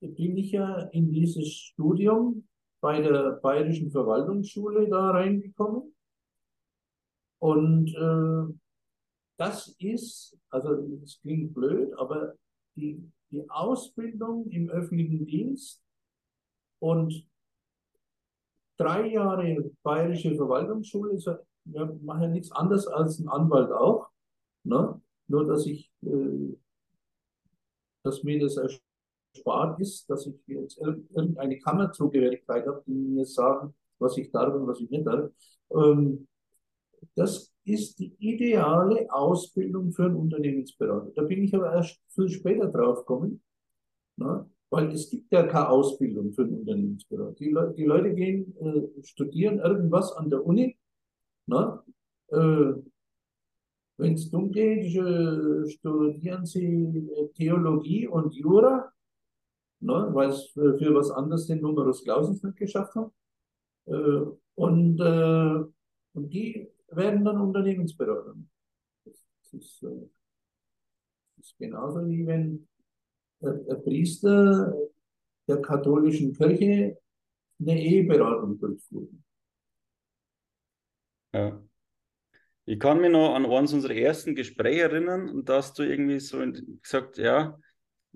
bin ich ja in dieses Studium bei der Bayerischen Verwaltungsschule da reingekommen. Und äh, das ist, also es klingt blöd, aber die, die Ausbildung im öffentlichen Dienst und drei Jahre Bayerische Verwaltungsschule, ja, mache ja nichts anderes als ein Anwalt auch. Ne? Nur, dass ich, äh, dass mir das erspart ist, dass ich jetzt irgendeine Kammerzugehörigkeit habe, die mir sagen, was ich darf und was ich nicht darf. Ähm, das ist die ideale Ausbildung für einen Unternehmensberater. Da bin ich aber erst viel später drauf gekommen, ne? weil es gibt ja keine Ausbildung für einen Unternehmensberater. Die, Le die Leute gehen, äh, studieren irgendwas an der Uni, ne? äh, wenn es dumm geht, äh, studieren sie Theologie und Jura ne, weil es für, für, was anderes den Numerus Clausus nicht geschafft haben. Äh, und, äh, und die werden dann Unternehmensberater. Das ist, äh, das ist genauso wie wenn ein Priester der katholischen Kirche eine Eheberatung durchführen. Ja. Ich kann mich noch an eines unserer ersten Gespräche erinnern und da hast du irgendwie so gesagt, ja,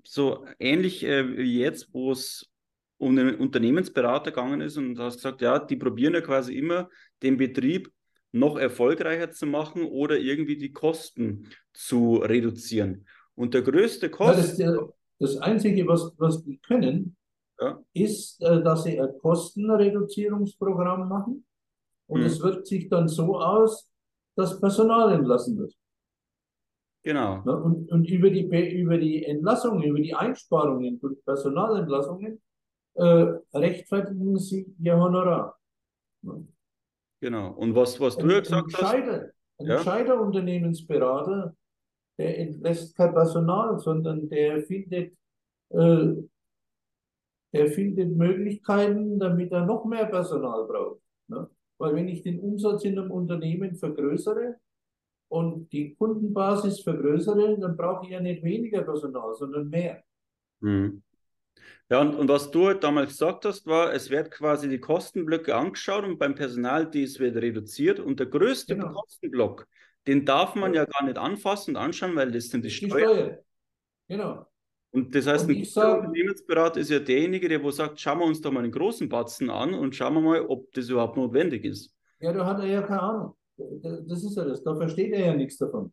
so ähnlich äh, wie jetzt, wo es um den Unternehmensberater gegangen ist und hast gesagt, ja, die probieren ja quasi immer den Betrieb noch erfolgreicher zu machen oder irgendwie die Kosten zu reduzieren. Und der größte Kosten. Das, das, Einzige, was, was die können, ja. ist, äh, dass sie ein Kostenreduzierungsprogramm machen. Und hm. es wirkt sich dann so aus, dass Personal entlassen wird. Genau. Und, und über, die, über die Entlassungen, über die Einsparungen durch Personalentlassungen äh, rechtfertigen sie ihr Honorar. Genau. Und was, was du ja gesagt hast. Ein ja? gescheiter Unternehmensberater, der entlässt kein Personal, sondern der findet, äh, der findet Möglichkeiten, damit er noch mehr Personal braucht. Ne? Weil wenn ich den Umsatz in einem Unternehmen vergrößere und die Kundenbasis vergrößere, dann brauche ich ja nicht weniger Personal, sondern mehr. Mhm. Ja, und, und was du halt damals gesagt hast, war, es wird quasi die Kostenblöcke angeschaut und beim Personal, dies wird reduziert. Und der größte genau. Kostenblock, den darf man ja. ja. gar nicht anfassen und anschauen, weil das sind die, die Steuern. Steuer. Genau. Und das heißt, und ein sag, Unternehmensberater ist ja derjenige, der wo sagt, schauen wir uns da mal einen großen Batzen an und schauen wir mal, ob das überhaupt notwendig ist. Ja, da hat er ja keine Ahnung. Das ist ja das. Da versteht er ja nichts davon.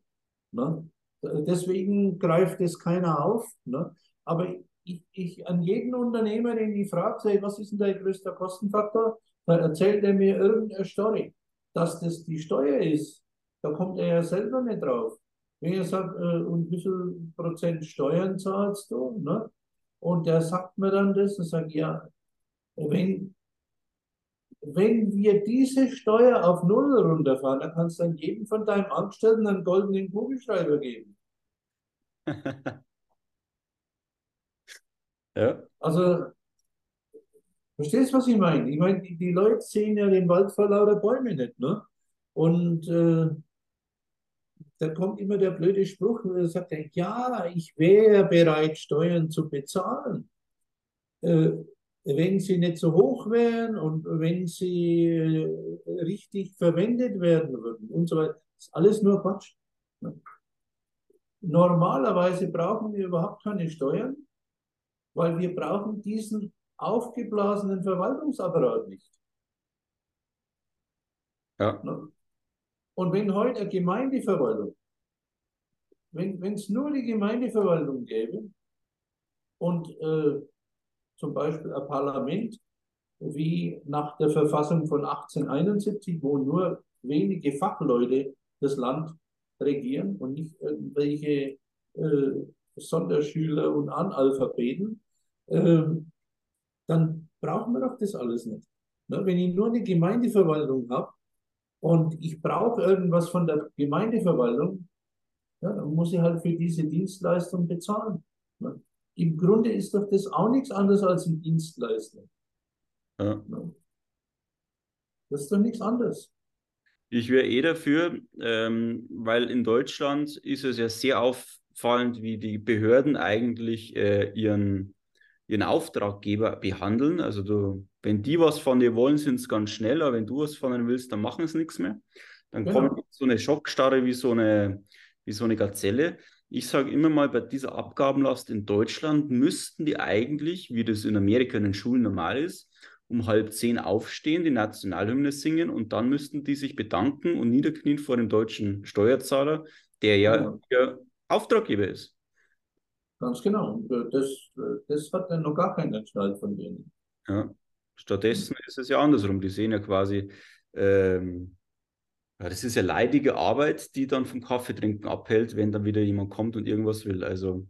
Ne? Deswegen greift es keiner auf. Ne? Aber ich, ich an jeden Unternehmer, den ich frage, was ist denn dein größter Kostenfaktor, da erzählt er mir irgendeine Story. Dass das die Steuer ist, da kommt er ja selber nicht drauf. Wenn er sagt, äh, und wie viel Prozent Steuern zahlst du? Ne? Und der sagt mir dann das und sagt, ja, wenn, wenn wir diese Steuer auf Null runterfahren, dann kannst du dann jedem von deinem Angestellten einen goldenen Kugelschreiber geben. Ja. Also, verstehst du, was ich meine? Ich meine, die, die Leute sehen ja den Wald vor lauter Bäume nicht, ne? Und äh, da kommt immer der blöde Spruch, wo er sagt, ja, ich wäre bereit, Steuern zu bezahlen, äh, wenn sie nicht so hoch wären und wenn sie äh, richtig verwendet werden würden und so weiter. Das ist alles nur Quatsch. Normalerweise brauchen wir überhaupt keine Steuern weil wir brauchen diesen aufgeblasenen Verwaltungsapparat nicht. Ja. Ne? Und wenn heute eine Gemeindeverwaltung, wenn es nur die Gemeindeverwaltung gäbe und äh, zum Beispiel ein Parlament wie nach der Verfassung von 1871, wo nur wenige Fachleute das Land regieren und nicht irgendwelche äh, Sonderschüler und Analphabeten, äh, dann brauchen wir doch das alles nicht. Ne? Wenn ich nur eine Gemeindeverwaltung habe und ich brauche irgendwas von der Gemeindeverwaltung, ja, dann muss ich halt für diese Dienstleistung bezahlen. Ne? Im Grunde ist doch das auch nichts anderes als ein Dienstleister. Ja. Das ist doch nichts anderes. Ich wäre eh dafür, ähm, weil in Deutschland ist es ja sehr auf, auffallend, wie die Behörden eigentlich äh, ihren, ihren Auftraggeber behandeln. Also du, wenn die was von dir wollen, sind es ganz schnell, aber wenn du was von ihnen willst, dann machen sie nichts mehr. Dann genau. kommt so eine Schockstarre wie so eine, wie so eine Gazelle. Ich sage immer mal, bei dieser Abgabenlast in Deutschland müssten die eigentlich, wie das in Amerika in den Schulen normal ist, um halb zehn aufstehen, die Nationalhymne singen und dann müssten die sich bedanken und niederknien vor dem deutschen Steuerzahler, der ja, ja Auftraggeber ist. Ganz genau. Das, das hat dann noch gar keiner Gestalt von denen. Ja. Stattdessen ist es ja andersrum. Die sehen ja quasi, ähm, ja, das ist ja leidige Arbeit, die dann vom Kaffeetrinken abhält, wenn dann wieder jemand kommt und irgendwas will. Also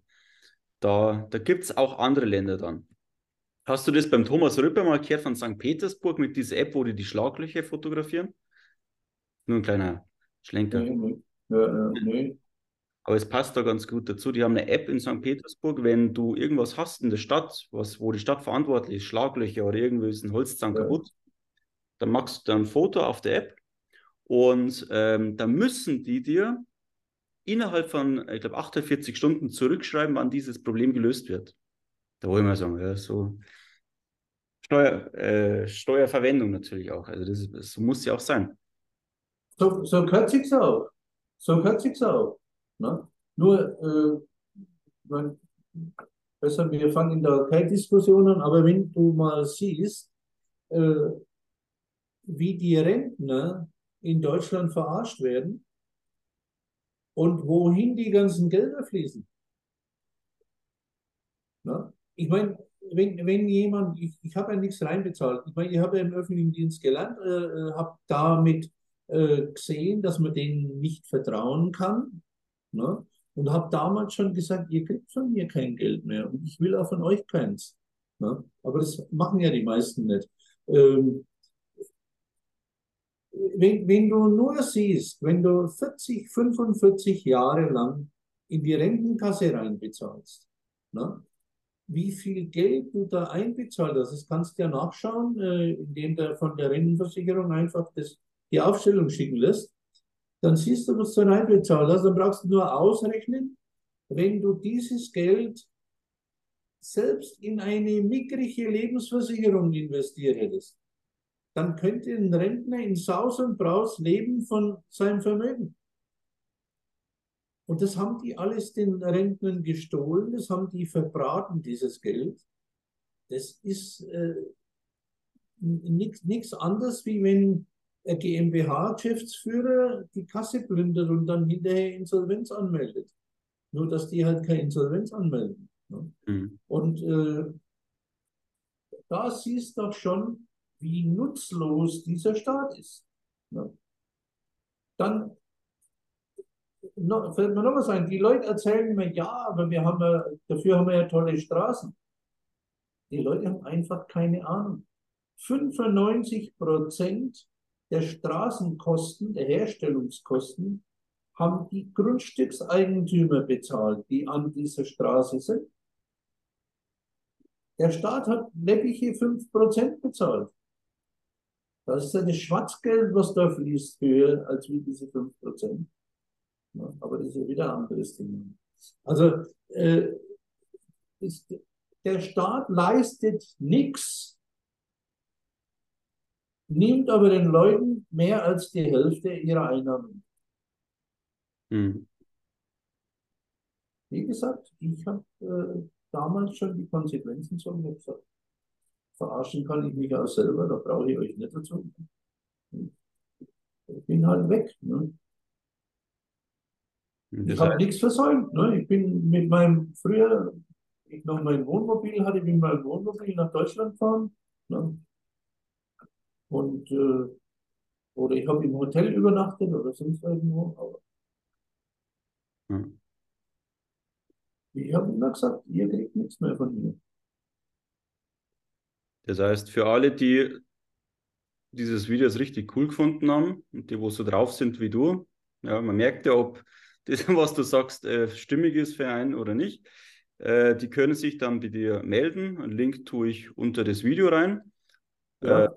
da, da gibt es auch andere Länder dann. Hast du das beim Thomas Rüpper mal gehört von St. Petersburg mit dieser App, wo die die Schlaglöcher fotografieren? Nur ein kleiner Schlenker. Nee, nee. Ja, nee. Aber es passt da ganz gut dazu. Die haben eine App in St. Petersburg, wenn du irgendwas hast in der Stadt, was, wo die Stadt verantwortlich ist, Schlaglöcher oder irgendwie ist ein Holzzahn ja. kaputt, dann machst du ein Foto auf der App und ähm, dann müssen die dir innerhalb von, ich glaube, 48 Stunden zurückschreiben, wann dieses Problem gelöst wird. Da wollen wir sagen, ja, so, Steuer, äh, Steuerverwendung natürlich auch. Also das, das muss ja auch sein. So, so gehört sich's auch. So gehört sich's auch. Ne? Nur, äh, besser, wir fangen da keine Diskussion an, aber wenn du mal siehst, äh, wie die Rentner in Deutschland verarscht werden und wohin die ganzen Gelder fließen. Na? Ich meine, wenn, wenn jemand, ich, ich habe ja nichts reinbezahlt, ich meine, ich habe ja im öffentlichen Dienst gelernt, äh, äh habe damit äh, gesehen, dass man denen nicht vertrauen kann. Ne? Und habe damals schon gesagt, ihr kriegt von mir kein Geld mehr und ich will auch von euch keins. Ne? Aber das machen ja die meisten nicht. Ähm, wenn, wenn du nur siehst, wenn du 40, 45 Jahre lang in die Rentenkasse reinbezahlst, ne, wie viel Geld du da einbezahlt hast, das kannst du ja nachschauen, äh, indem du von der Rentenversicherung einfach das, die Aufstellung schicken lässt. Dann siehst du, was du reinbezahlt hast. Dann brauchst du nur ausrechnen, wenn du dieses Geld selbst in eine mickrige Lebensversicherung investiert hättest dann könnte ein Rentner in Saus und Braus leben von seinem Vermögen. Und das haben die alles den Rentnern gestohlen, das haben die verbraten, dieses Geld. Das ist äh, nichts anderes, wie wenn GmbH-Geschäftsführer die Kasse plündert und dann hinterher Insolvenz anmeldet. Nur, dass die halt keine Insolvenz anmelden. Ne? Mhm. Und äh, da siehst du doch schon, wie nutzlos dieser Staat ist. Dann fällt mir noch was ein. Die Leute erzählen mir, ja, aber wir haben ja, dafür haben wir ja tolle Straßen. Die Leute haben einfach keine Ahnung. 95 Prozent der Straßenkosten, der Herstellungskosten, haben die Grundstückseigentümer bezahlt, die an dieser Straße sind. Der Staat hat läppige 5% bezahlt. Das ist ja das Schwarzgeld, was da fließt, höher als wie diese 5%. Ja, aber das ist ja wieder ein anderes Thema. Also äh, ist, der Staat leistet nichts, nimmt aber den Leuten mehr als die Hälfte ihrer Einnahmen. Hm. Wie gesagt, ich habe äh, damals schon die Konsequenzen schon gesagt verarschen kann ich mich auch selber, da brauche ich euch nicht dazu. Ich bin halt weg. Ne? Ich habe nichts versäumt. Ne? Ich bin mit meinem, früher, ich noch mein Wohnmobil hatte, bin mein Wohnmobil nach Deutschland gefahren. Ne? Und, äh, oder ich habe im Hotel übernachtet oder sonst irgendwo. Aber hm. Ich habe immer gesagt, ihr kriegt nichts mehr von mir. Das heißt, für alle, die dieses Video richtig cool gefunden haben und die, wo so drauf sind wie du, ja, man merkt ja, ob das, was du sagst, äh, stimmig ist für einen oder nicht. Äh, die können sich dann bei dir melden. Einen Link tue ich unter das Video rein. Ja. Äh,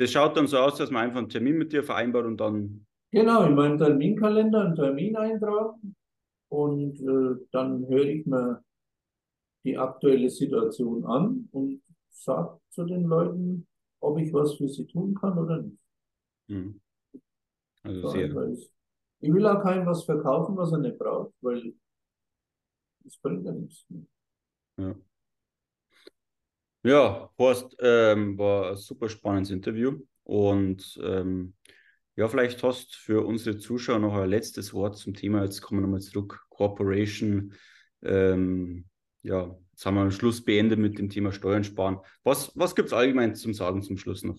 das schaut dann so aus, dass man einfach einen Termin mit dir vereinbart und dann. Genau, in meinem Terminkalender einen Termin eintragen und äh, dann höre ich mir die aktuelle Situation an und sage zu den Leuten, ob ich was für sie tun kann oder nicht. Hm. Also so sehr. Ich will auch keinem was verkaufen, was er nicht braucht, weil das bringt ja nichts. Ja. Ja, Horst, ähm, war ein super spannendes Interview und ähm, ja, vielleicht hast für unsere Zuschauer noch ein letztes Wort zum Thema. Jetzt kommen wir nochmal zurück. Corporation, ähm, ja, Jetzt haben wir am Schluss beendet mit dem Thema Steuern sparen. Was, was gibt es allgemein zum Sagen zum Schluss noch?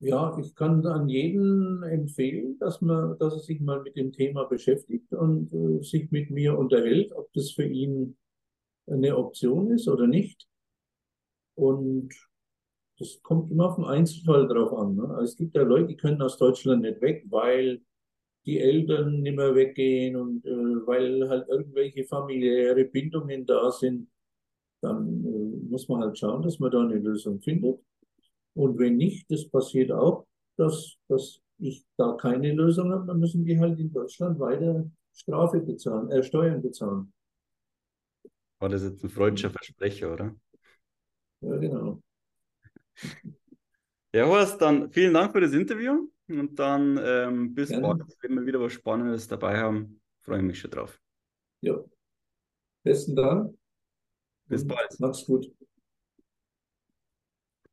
Ja, ich kann an jeden empfehlen, dass man, dass er sich mal mit dem Thema beschäftigt und äh, sich mit mir unterhält, ob das für ihn eine Option ist oder nicht. Und das kommt immer auf den Einzelfall drauf an. Ne? Also es gibt ja Leute, die können aus Deutschland nicht weg, weil die Eltern nicht mehr weggehen und äh, weil halt irgendwelche familiäre Bindungen da sind, dann äh, muss man halt schauen, dass man da eine Lösung findet. Und wenn nicht, das passiert auch, dass, dass ich da keine Lösung habe, dann müssen die halt in Deutschland weiter Strafe bezahlen, äh, Steuern bezahlen. War das jetzt ein freudscher Versprecher, oder? Ja, genau. Ja, Horst, dann vielen Dank für das Interview und dann ähm, bis Gerne. bald, wenn wir wieder was Spannendes dabei haben. Freue mich schon drauf. Ja. Besten Dank. Bis bald. Mach's gut.